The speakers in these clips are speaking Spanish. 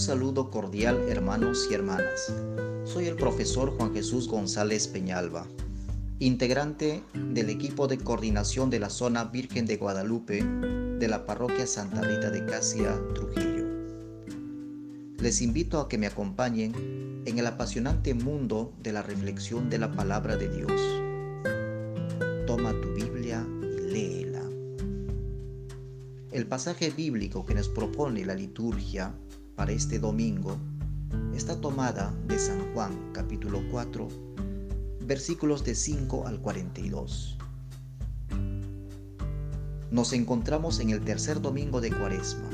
saludo cordial hermanos y hermanas. Soy el profesor Juan Jesús González Peñalba, integrante del equipo de coordinación de la zona Virgen de Guadalupe de la parroquia Santa Rita de Casia, Trujillo. Les invito a que me acompañen en el apasionante mundo de la reflexión de la palabra de Dios. Toma tu Biblia y léela. El pasaje bíblico que nos propone la liturgia para este domingo está tomada de San Juan capítulo 4 versículos de 5 al 42. Nos encontramos en el tercer domingo de Cuaresma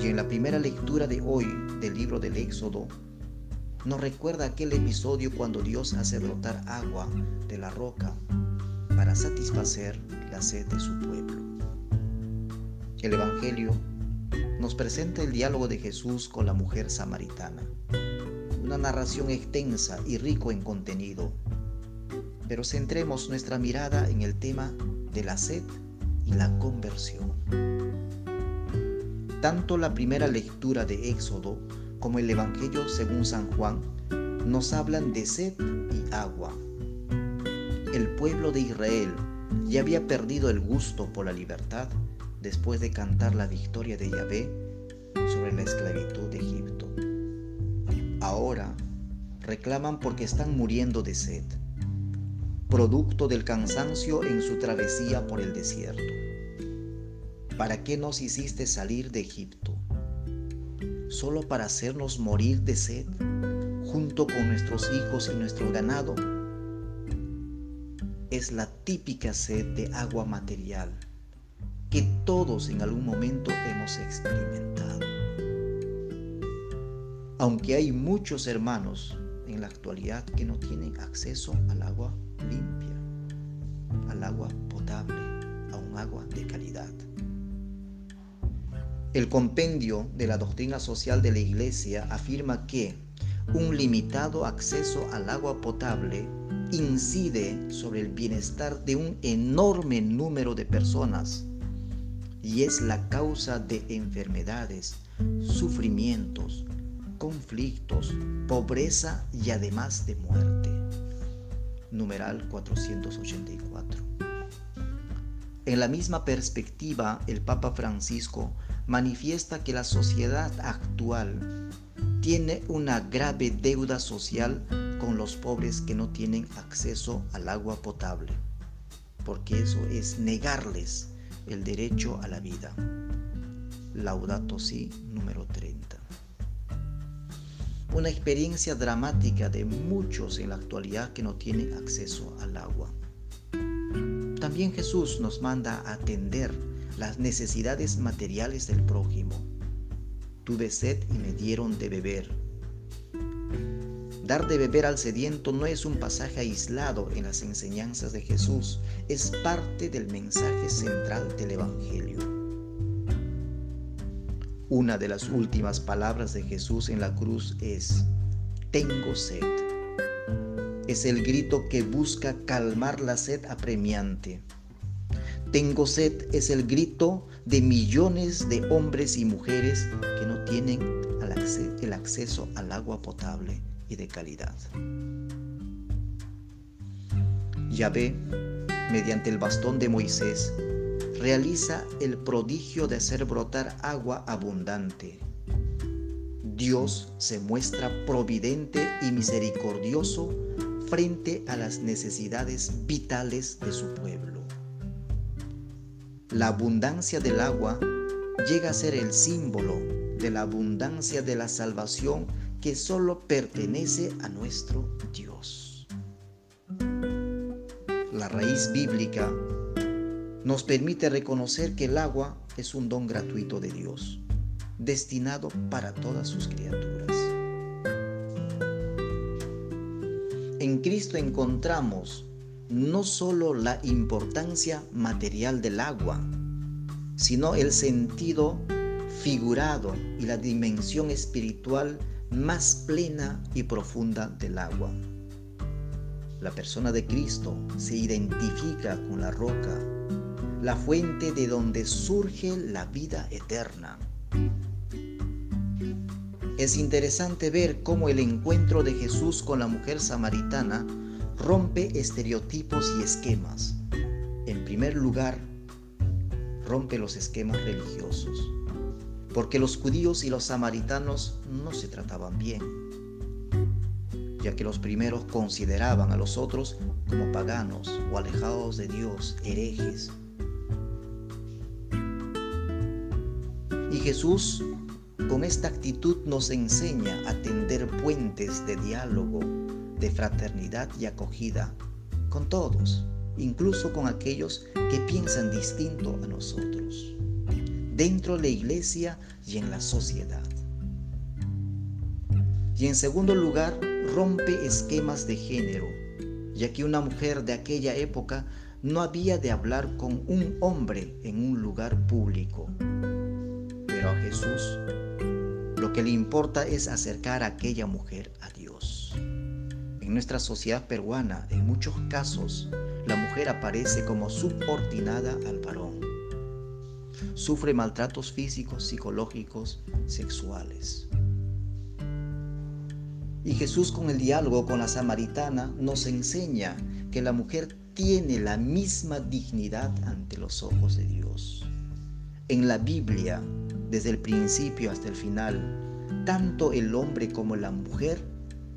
y en la primera lectura de hoy del libro del Éxodo nos recuerda aquel episodio cuando Dios hace brotar agua de la roca para satisfacer la sed de su pueblo. El Evangelio nos presenta el diálogo de Jesús con la mujer samaritana. Una narración extensa y rico en contenido. Pero centremos nuestra mirada en el tema de la sed y la conversión. Tanto la primera lectura de Éxodo como el Evangelio según San Juan nos hablan de sed y agua. El pueblo de Israel ya había perdido el gusto por la libertad después de cantar la victoria de Yahvé sobre la esclavitud de Egipto. Ahora reclaman porque están muriendo de sed, producto del cansancio en su travesía por el desierto. ¿Para qué nos hiciste salir de Egipto? ¿Solo para hacernos morir de sed junto con nuestros hijos y nuestro ganado? Es la típica sed de agua material que todos en algún momento hemos experimentado. Aunque hay muchos hermanos en la actualidad que no tienen acceso al agua limpia, al agua potable, a un agua de calidad. El compendio de la doctrina social de la Iglesia afirma que un limitado acceso al agua potable incide sobre el bienestar de un enorme número de personas y es la causa de enfermedades, sufrimientos, conflictos, pobreza y además de muerte. Numeral 484. En la misma perspectiva, el Papa Francisco manifiesta que la sociedad actual tiene una grave deuda social con los pobres que no tienen acceso al agua potable, porque eso es negarles el derecho a la vida. Laudato Si número 30. Una experiencia dramática de muchos en la actualidad que no tienen acceso al agua. También Jesús nos manda atender las necesidades materiales del prójimo. Tuve sed y me dieron de beber. Dar de beber al sediento no es un pasaje aislado en las enseñanzas de Jesús, es parte del mensaje central del Evangelio. Una de las últimas palabras de Jesús en la cruz es, tengo sed. Es el grito que busca calmar la sed apremiante. Tengo sed es el grito de millones de hombres y mujeres que no tienen el acceso al agua potable y de calidad. Yahvé, mediante el bastón de Moisés, realiza el prodigio de hacer brotar agua abundante. Dios se muestra providente y misericordioso frente a las necesidades vitales de su pueblo. La abundancia del agua llega a ser el símbolo de la abundancia de la salvación que solo pertenece a nuestro Dios. La raíz bíblica nos permite reconocer que el agua es un don gratuito de Dios, destinado para todas sus criaturas. En Cristo encontramos no solo la importancia material del agua, sino el sentido figurado y la dimensión espiritual más plena y profunda del agua. La persona de Cristo se identifica con la roca, la fuente de donde surge la vida eterna. es interesante ver cómo el encuentro de Jesús con la mujer samaritana rompe estereotipos y esquemas. En primer lugar, rompe los esquemas religiosos, porque los judíos y los samaritanos no se trataban bien, ya que los primeros consideraban a los otros como paganos o alejados de Dios, herejes. Y Jesús con esta actitud nos enseña a tender puentes de diálogo, de fraternidad y acogida con todos, incluso con aquellos que piensan distinto a nosotros, dentro de la iglesia y en la sociedad. Y en segundo lugar, rompe esquemas de género, ya que una mujer de aquella época no había de hablar con un hombre en un lugar público. Pero a Jesús lo que le importa es acercar a aquella mujer a Dios. En nuestra sociedad peruana, en muchos casos, la mujer aparece como subordinada al varón. Sufre maltratos físicos, psicológicos, sexuales. Y Jesús con el diálogo con la samaritana nos enseña que la mujer tiene la misma dignidad ante los ojos de Dios. En la Biblia, desde el principio hasta el final, tanto el hombre como la mujer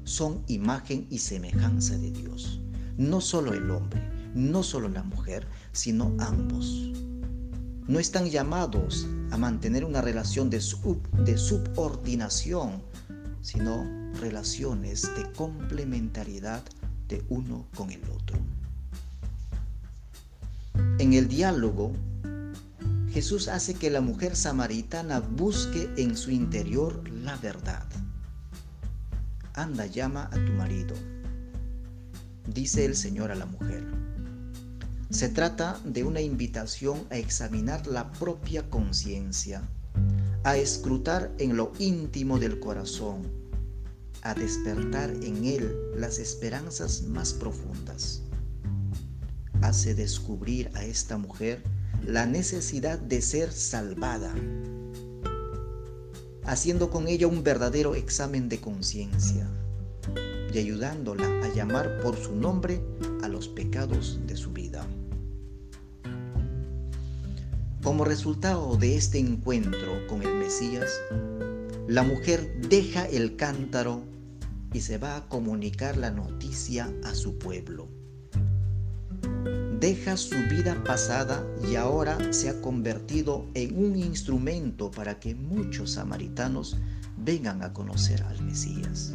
son imagen y semejanza de Dios. No solo el hombre, no solo la mujer, sino ambos. No están llamados a mantener una relación de, subordinación, sino relaciones de complementariedad de uno con el otro. En el diálogo Jesús hace que la mujer samaritana busque en su interior la verdad. Anda, llama a tu marido, dice el Señor a la mujer. Se trata de una invitación a examinar la propia conciencia, a escrutar en lo íntimo del corazón, a despertar en él las esperanzas más profundas. Hace descubrir a esta mujer la necesidad de ser salvada, haciendo con ella un verdadero examen de conciencia y ayudándola a llamar por su nombre a los pecados de su vida. Como resultado de este encuentro con el Mesías, la mujer deja el cántaro y se va a comunicar la noticia a su pueblo deja su vida pasada y ahora se ha convertido en un instrumento para que muchos samaritanos vengan a conocer al Mesías.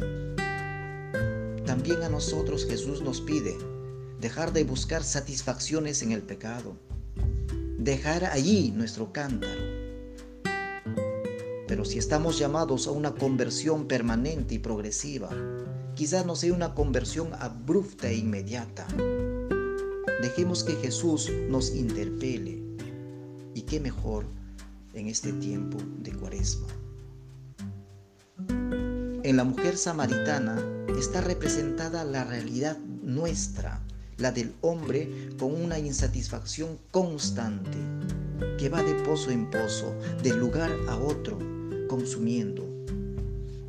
También a nosotros Jesús nos pide dejar de buscar satisfacciones en el pecado, dejar allí nuestro cántaro. Pero si estamos llamados a una conversión permanente y progresiva, quizás no sea una conversión abrupta e inmediata, Dejemos que Jesús nos interpele. Y qué mejor en este tiempo de cuaresma. En la mujer samaritana está representada la realidad nuestra, la del hombre con una insatisfacción constante, que va de pozo en pozo, de lugar a otro, consumiendo,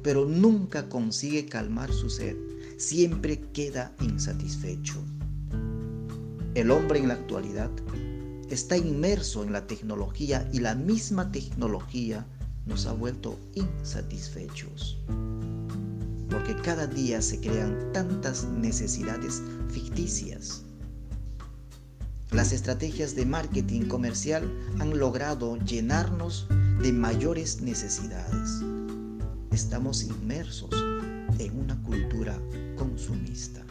pero nunca consigue calmar su sed, siempre queda insatisfecho. El hombre en la actualidad está inmerso en la tecnología y la misma tecnología nos ha vuelto insatisfechos. Porque cada día se crean tantas necesidades ficticias. Las estrategias de marketing comercial han logrado llenarnos de mayores necesidades. Estamos inmersos en una cultura consumista.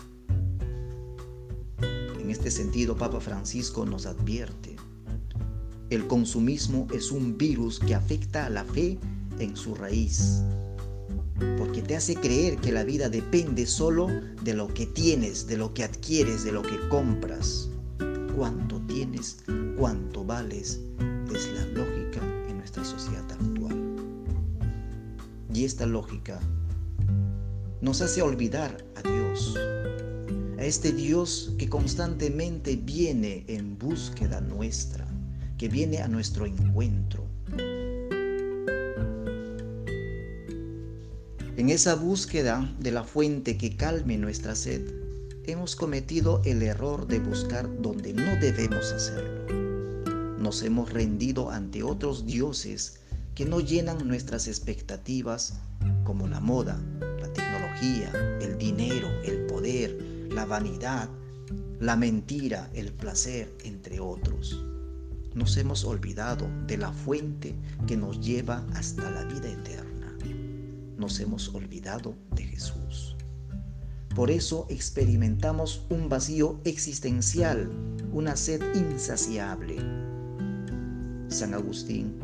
En este sentido, Papa Francisco nos advierte, el consumismo es un virus que afecta a la fe en su raíz, porque te hace creer que la vida depende solo de lo que tienes, de lo que adquieres, de lo que compras. Cuánto tienes, cuánto vales, es la lógica en nuestra sociedad actual. Y esta lógica nos hace olvidar a Dios, a este Dios que constantemente viene en búsqueda nuestra, que viene a nuestro encuentro. En esa búsqueda de la fuente que calme nuestra sed, hemos cometido el error de buscar donde no debemos hacerlo. Nos hemos rendido ante otros dioses que no llenan nuestras expectativas como la moda, la tecnología, el dinero, el poder, la vanidad, la mentira, el placer, entre otros. Nos hemos olvidado de la fuente que nos lleva hasta la vida eterna. Nos hemos olvidado de Jesús. Por eso experimentamos un vacío existencial, una sed insaciable. San Agustín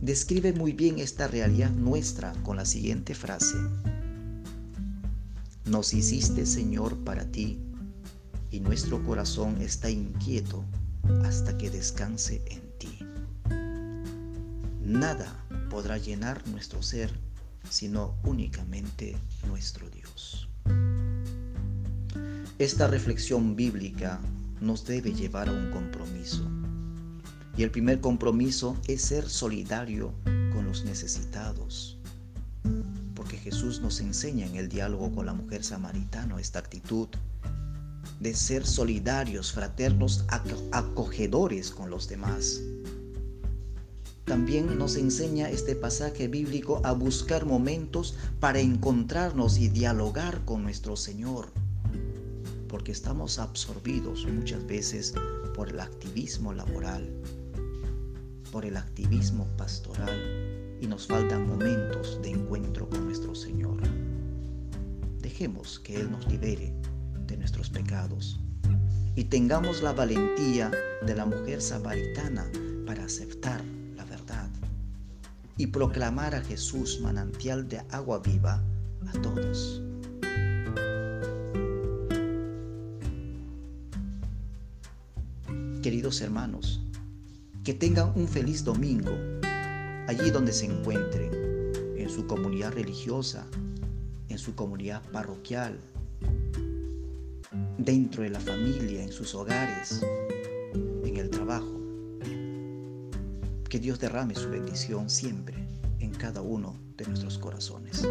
describe muy bien esta realidad nuestra con la siguiente frase. Nos hiciste Señor para ti y nuestro corazón está inquieto hasta que descanse en ti. Nada podrá llenar nuestro ser sino únicamente nuestro Dios. Esta reflexión bíblica nos debe llevar a un compromiso. Y el primer compromiso es ser solidario con los necesitados. Porque Jesús nos enseña en el diálogo con la mujer samaritana esta actitud de ser solidarios, fraternos, acogedores con los demás. También nos enseña este pasaje bíblico a buscar momentos para encontrarnos y dialogar con nuestro Señor, porque estamos absorbidos muchas veces por el activismo laboral, por el activismo pastoral y nos faltan momentos de encuentro con nuestro Señor. Dejemos que Él nos libere de nuestros pecados y tengamos la valentía de la mujer samaritana para aceptar y proclamar a Jesús manantial de agua viva a todos. Queridos hermanos, que tengan un feliz domingo allí donde se encuentren, en su comunidad religiosa, en su comunidad parroquial, dentro de la familia, en sus hogares, Que Dios derrame su bendición siempre en cada uno de nuestros corazones.